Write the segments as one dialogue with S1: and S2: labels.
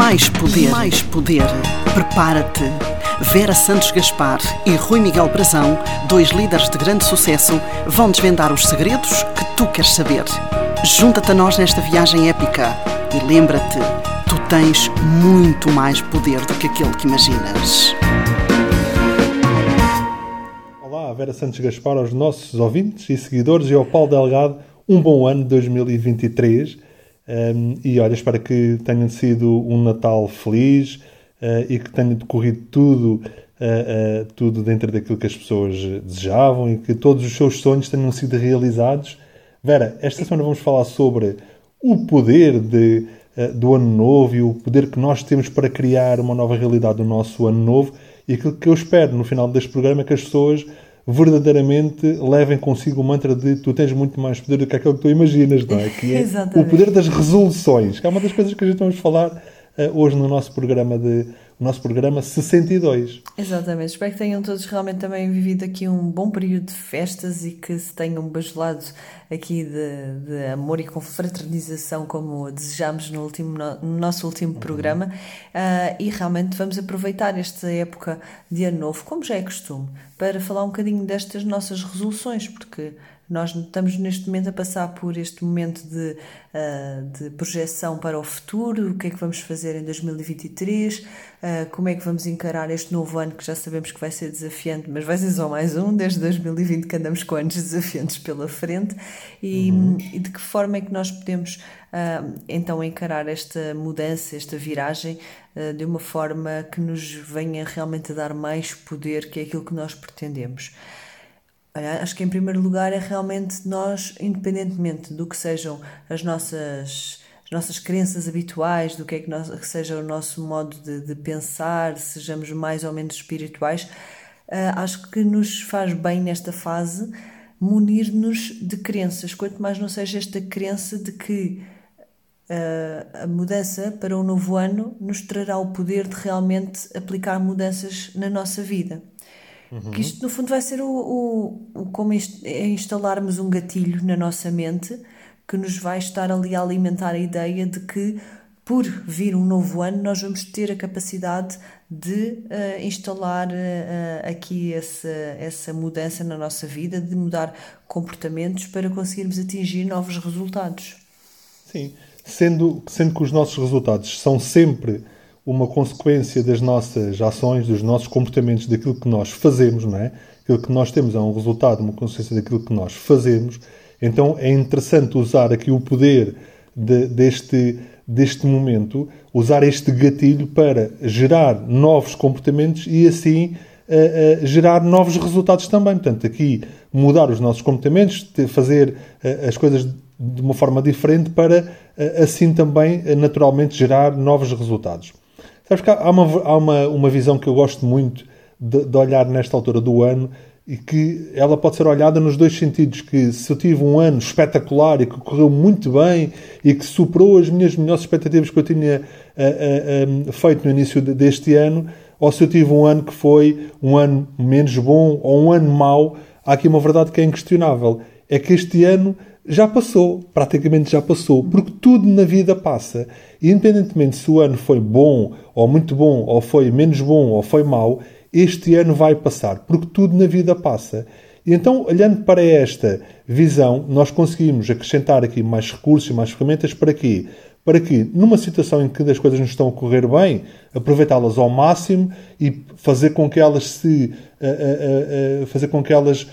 S1: Mais poder. Mais poder. Prepara-te. Vera Santos Gaspar e Rui Miguel Brazão, dois líderes de grande sucesso, vão desvendar os segredos que tu queres saber. Junta-te a nós nesta viagem épica e lembra-te, tu tens muito mais poder do que aquele que imaginas.
S2: Olá, Vera Santos Gaspar, aos nossos ouvintes e seguidores e ao Paulo Delgado, um bom ano 2023. Um, e olha, espero que tenha sido um Natal feliz uh, e que tenha decorrido tudo, uh, uh, tudo dentro daquilo que as pessoas desejavam e que todos os seus sonhos tenham sido realizados. Vera, esta semana vamos falar sobre o poder de, do ano novo e o poder que nós temos para criar uma nova realidade no nosso ano novo. E aquilo que eu espero no final deste programa é que as pessoas verdadeiramente levem consigo o mantra de tu tens muito mais poder do que aquilo que tu imaginas, não é? Que é o poder das resoluções, que é uma das coisas que a gente vamos falar uh, hoje no nosso programa de o nosso programa 62.
S3: Exatamente. Espero que tenham todos realmente também vivido aqui um bom período de festas e que se tenham bajulado aqui de, de amor e confraternização como desejamos no, último, no nosso último uhum. programa uh, e realmente vamos aproveitar esta época de ano novo, como já é costume, para falar um bocadinho destas nossas resoluções, porque nós estamos neste momento a passar por este momento de, uh, de projeção para o futuro, o que é que vamos fazer em 2023, uh, ah, como é que vamos encarar este novo ano que já sabemos que vai ser desafiante, mas vai ser só mais um, desde 2020 que andamos com anos desafiantes pela frente, e, uhum. e de que forma é que nós podemos uh, então encarar esta mudança, esta viragem, de uma forma que nos venha realmente a dar mais poder, que é aquilo que nós pretendemos. Acho que em primeiro lugar é realmente nós, independentemente do que sejam as nossas, as nossas crenças habituais, do que é que, nós, que seja o nosso modo de, de pensar, sejamos mais ou menos espirituais, uh, acho que nos faz bem nesta fase munir-nos de crenças, quanto mais não seja esta crença de que uh, a mudança para o novo ano nos trará o poder de realmente aplicar mudanças na nossa vida. Uhum. Que isto, no fundo, vai ser o, o, o como é instalarmos um gatilho na nossa mente que nos vai estar ali a alimentar a ideia de que, por vir um novo ano, nós vamos ter a capacidade de uh, instalar uh, aqui essa, essa mudança na nossa vida, de mudar comportamentos para conseguirmos atingir novos resultados.
S2: Sim, sendo, sendo que os nossos resultados são sempre uma consequência das nossas ações, dos nossos comportamentos, daquilo que nós fazemos, não é? Aquilo que nós temos é um resultado, uma consequência daquilo que nós fazemos. Então é interessante usar aqui o poder de, deste, deste momento, usar este gatilho para gerar novos comportamentos e assim uh, uh, gerar novos resultados também. Portanto, aqui mudar os nossos comportamentos, fazer uh, as coisas de uma forma diferente para assim também naturalmente gerar novos resultados. Sabes que há uma, há uma, uma visão que eu gosto muito de, de, olhar nesta altura do ano e que ela pode ser olhada nos dois sentidos, que se eu tive um ano espetacular e que correu muito bem e que superou as minhas melhores expectativas que eu tinha uh, uh, um, feito no início deste ano, ou se eu tive um ano que foi um ano menos bom ou um ano mau, há aqui uma verdade que é inquestionável. É que este ano já passou, praticamente já passou, porque tudo na vida passa. Independentemente se o ano foi bom, ou muito bom, ou foi menos bom, ou foi mau, este ano vai passar, porque tudo na vida passa. E então, olhando para esta visão, nós conseguimos acrescentar aqui mais recursos e mais ferramentas para quê? para que, numa situação em que as coisas não estão a correr bem, aproveitá-las ao máximo e fazer com que elas se uh, uh, uh, fazer com que elas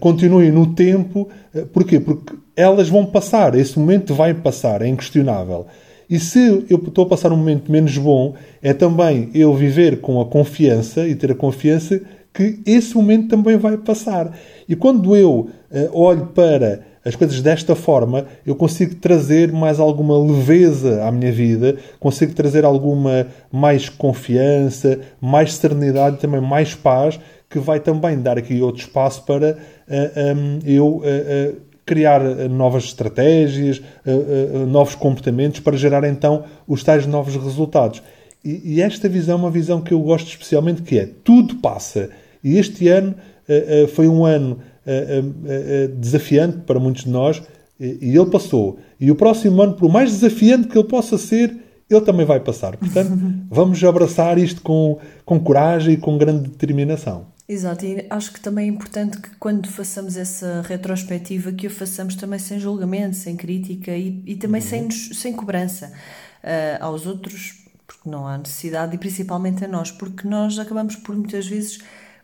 S2: continuem no tempo. porquê? Porque elas vão passar, esse momento vai passar, é inquestionável. E se eu estou a passar um momento menos bom, é também eu viver com a confiança e ter a confiança que esse momento também vai passar. E quando eu olho para as coisas desta forma, eu consigo trazer mais alguma leveza à minha vida, consigo trazer alguma mais confiança, mais serenidade, também mais paz, que vai também dar aqui outro espaço para uh, eh, um, eu uh, uh, criar novas estratégias, novos comportamentos para gerar então os tais novos resultados. E, e, esta visão é uma visão que eu gosto especialmente, que é tudo passa. E este ano foi um ano desafiante para muitos de nós e ele passou. E o próximo ano, por mais desafiante que ele possa ser, ele também vai passar. Portanto, vamos abraçar isto com, com coragem e com grande determinação.
S3: Exato, e acho que também é importante que quando façamos essa retrospectiva, que a façamos também sem julgamento, sem crítica e, e também uhum. sem, sem cobrança uh, aos outros, porque não há necessidade, e principalmente a nós, porque nós acabamos por muitas vezes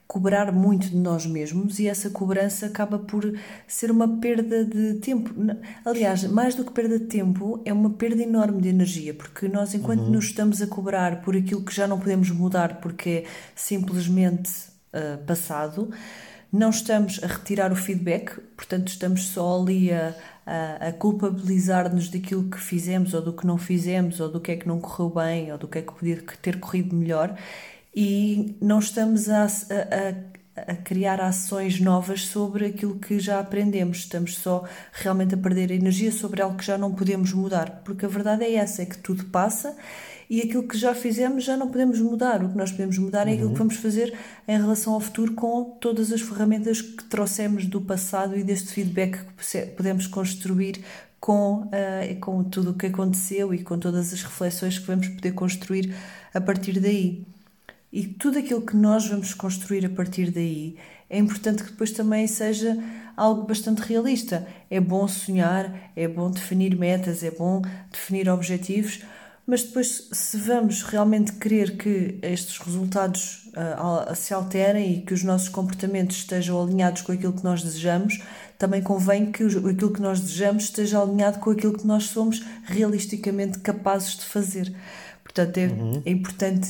S3: cobrar muito de nós mesmos e essa cobrança acaba por ser uma perda de tempo. Aliás, mais do que perda de tempo, é uma perda enorme de energia, porque nós, enquanto uhum. nos estamos a cobrar por aquilo que já não podemos mudar porque é simplesmente uh, passado, não estamos a retirar o feedback, portanto, estamos só ali a, a, a culpabilizar-nos daquilo que fizemos ou do que não fizemos, ou do que é que não correu bem, ou do que é que podia ter corrido melhor. E não estamos a, a, a, criar ações novas sobre aquilo que já aprendemos, estamos só realmente a perder energia sobre algo que já não podemos mudar, porque a verdade é essa, é que tudo passa e aquilo que já fizemos já não podemos mudar, o que nós podemos mudar é aquilo que uhum. vamos fazer em relação ao futuro com todas as ferramentas que trouxemos do passado e deste feedback que podemos construir com, uh, com tudo o que aconteceu e com todas as reflexões que vamos poder construir a partir daí. E tudo aquilo que nós vamos construir a partir daí é importante que depois também seja algo bastante realista. É bom sonhar, é bom definir metas, é bom definir objetivos, mas depois, se vamos realmente querer que estes resultados uh, se alterem e que os nossos comportamentos estejam alinhados com aquilo que nós desejamos, também convém que aquilo que nós desejamos esteja alinhado com aquilo que nós somos realisticamente capazes de fazer. Portanto, é, uhum. é importante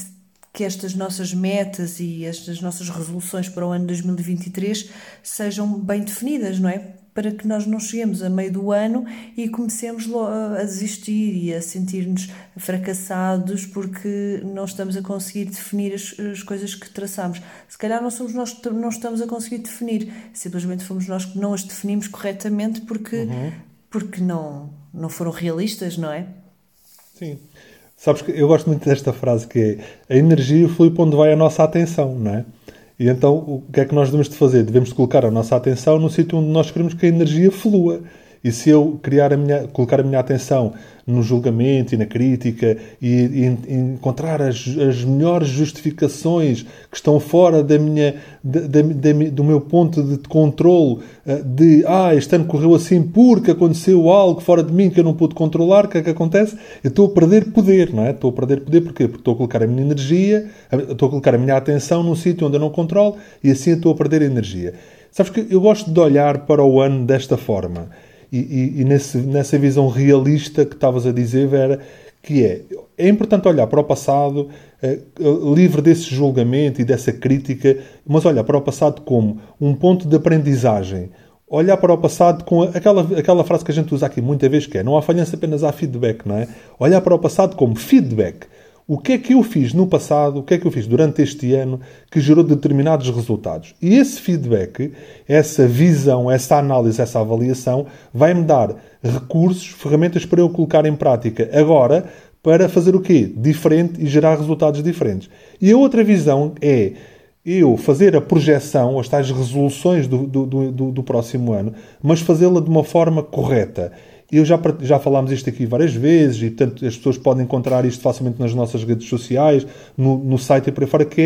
S3: que estas nossas metas e estas nossas resoluções para o ano 2023 sejam bem definidas, não é? Para que nós não cheguemos a meio do ano e comecemos a desistir e a sentir-nos fracassados porque não estamos a conseguir definir as, as, coisas que traçamos. Se calhar não somos nós que não estamos a conseguir definir, simplesmente fomos nós que não as definimos corretamente porque, uhum. porque não, não foram realistas, não é?
S2: Sim. Sabes que eu gosto muito desta frase que é a energia flui para onde vai a nossa atenção, não é? E então o que é que nós devemos de fazer? Devemos de colocar a nossa atenção no sítio onde nós queremos que a energia flua. E se eu criar a minha, colocar a minha atenção no julgamento e na crítica e, e encontrar as, as, melhores justificações que estão fora da minha, da, da, da, do meu ponto de controle eh, de ah, este ano correu assim porque aconteceu algo fora de mim que eu não pude controlar, o que é que acontece? Eu estou a perder poder, não é? Estou a perder poder porquê? Porque estou a colocar a minha energia, estou a colocar a minha atenção num sítio onde eu não controlo e assim estou a perder energia. Sabes que eu gosto de olhar para o ano desta forma e, e, e nesse, nessa visão realista que estavas a dizer, Vera, que é, é importante olhar para o passado, eh, livre desse julgamento e dessa crítica, mas olhar para o passado como um ponto de aprendizagem. Olhar para o passado com aquela, aquela frase que a gente usa aqui muitas vezes, que é não há falhança, apenas há feedback, não é? Olhar para o passado como feedback o que é que eu fiz no passado, o que é que eu fiz durante este ano que gerou determinados resultados. E esse feedback, essa visão, essa análise, essa avaliação, vai-me dar recursos, ferramentas para eu colocar em prática agora para fazer o quê? Diferente e gerar resultados diferentes. E a outra visão é eu fazer a projeção, as tais resoluções do, do, do, do próximo ano, mas fazê-la de uma forma correta eu já, já falámos isto aqui várias vezes e, portanto, as pessoas podem encontrar isto facilmente nas nossas redes sociais, no, no site e por aí fora, que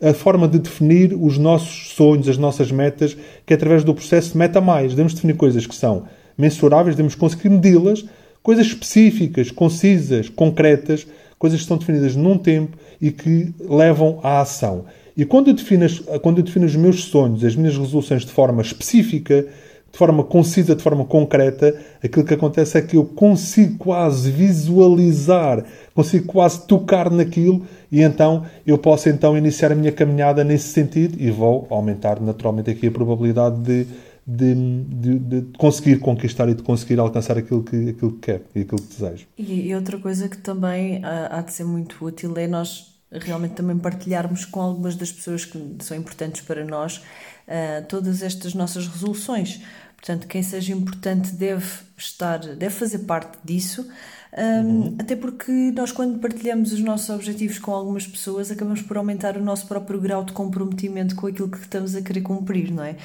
S2: é a forma de definir os nossos sonhos, as nossas metas, que é através do processo Meta Mais. Devemos definir coisas que são mensuráveis, devemos conseguir medi-las, coisas específicas, concisas, concretas, coisas que estão definidas num tempo e que levam à ação. E quando eu defino, quando eu defino os meus sonhos, as minhas resoluções de forma específica, de forma concisa, de forma concreta, aquilo que acontece é que eu consigo quase visualizar, consigo quase tocar naquilo e então eu posso então iniciar a minha caminhada nesse sentido e vou aumentar naturalmente aqui a probabilidade de, de, de, de conseguir conquistar e de conseguir alcançar aquilo que, aquilo que quer e aquilo que desejo.
S3: E, e outra coisa que também há de ser muito útil é nós realmente também partilharmos com algumas das pessoas que são importantes para nós uh, todas estas nossas resoluções Portanto, quem seja importante deve estar, deve fazer parte disso, um, uhum. até porque nós, quando partilhamos os nossos objetivos com algumas pessoas, acabamos por aumentar o nosso próprio grau de comprometimento com aquilo que estamos a querer cumprir, não é?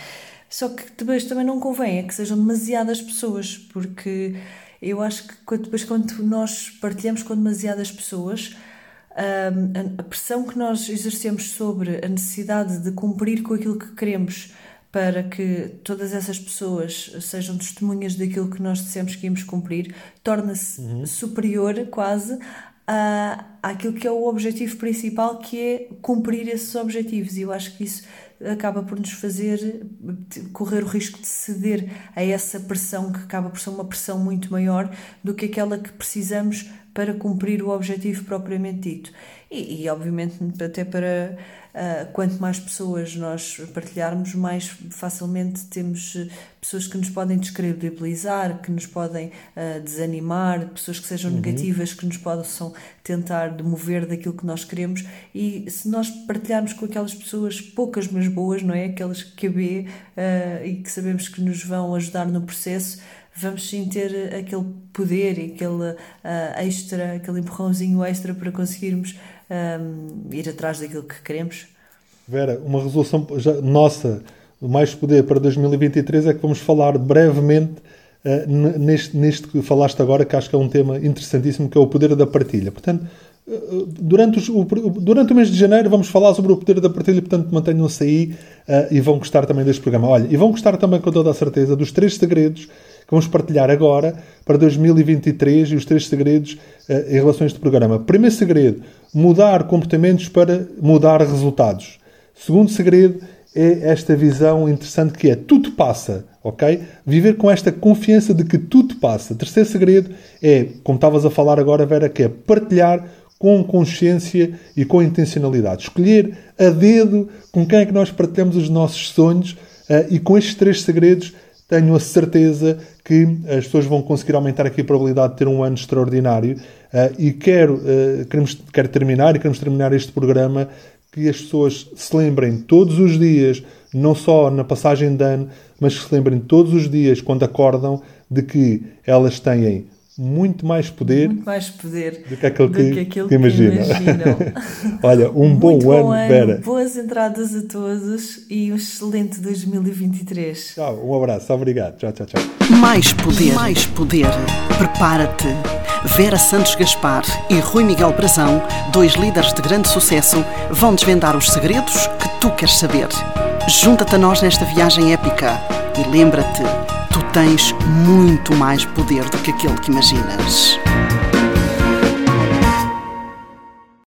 S3: Só que depois também não convém é que sejam demasiadas pessoas, porque Eu acho que depois, quando nós partilhamos com demasiadas pessoas, a pressão que nós exercemos sobre a necessidade de cumprir com aquilo que queremos para que todas essas pessoas sejam testemunhas daquilo que nós dissemos que íamos cumprir, torna-se uhum. superior quase a, àquilo que é o objetivo principal, que é cumprir esses objetivos. E eu acho que isso acaba por nos fazer correr o risco de ceder a essa pressão, que acaba por ser uma pressão muito maior do que aquela que precisamos para cumprir o objetivo propriamente dito. E, e obviamente, até para uh, quanto mais pessoas nós partilharmos, mais facilmente temos eh, pessoas que nos podem descredibilizar, que nos podem uh, desanimar, pessoas que sejam uhum. negativas, que nos possam tentar demover daquilo que nós queremos. E se nós partilharmos com aquelas pessoas, poucas mas boas, não é? Aquelas que vê uh, e que sabemos que nos vão ajudar no processo vamos sim ter aquele poder e aquele uh, extra, aquele empurrãozinho extra para conseguirmos um, ir atrás daquilo que queremos?
S2: Vera, uma resolução já, nossa, mais poder para 2023 é que vamos falar brevemente uh, neste, neste que falaste agora, que acho que é um tema interessantíssimo, que é o poder da partilha. Portanto, durante, os, o, durante o mês de janeiro vamos falar sobre o poder da partilha, portanto mantenham-se aí uh, e vão gostar também deste programa. Olha, e vão gostar também com toda a certeza dos três segredos que vamos partilhar agora para 2023 e os três segredos uh, em relação a este programa. Primeiro segredo, mudar comportamentos para mudar resultados. Segundo segredo é esta visão interessante que é tudo passa, ok? Viver com esta confiança de que tudo passa. Terceiro segredo é, como estavas a falar agora, Vera, que é partilhar com consciência e com intencionalidade. Escolher a dedo com quem é que nós partilhamos os nossos sonhos uh, e com estes três segredos tenho a certeza que as pessoas vão conseguir aumentar aqui a probabilidade de ter um ano extraordinário. Uh, e quero, uh, queremos, quero terminar e queremos terminar este programa que as pessoas se lembrem todos os dias, não só na passagem de ano, mas que se lembrem todos os dias, quando acordam, de que elas têm muito mais poder,
S3: muito mais poder
S2: do que aquilo que, que, que. Olha, um bom, bom ano, ano, Vera.
S3: Boas entradas a todos e um excelente 2023.
S2: Tchau, um abraço, obrigado. Tchau, tchau, tchau.
S1: Mais poder, mais poder. Prepara-te. Vera Santos Gaspar e Rui Miguel Brazão, dois líderes de grande sucesso, vão desvendar os segredos que tu queres saber. Junta-te a nós nesta viagem épica e lembra-te tens muito mais poder do que aquele que imaginas.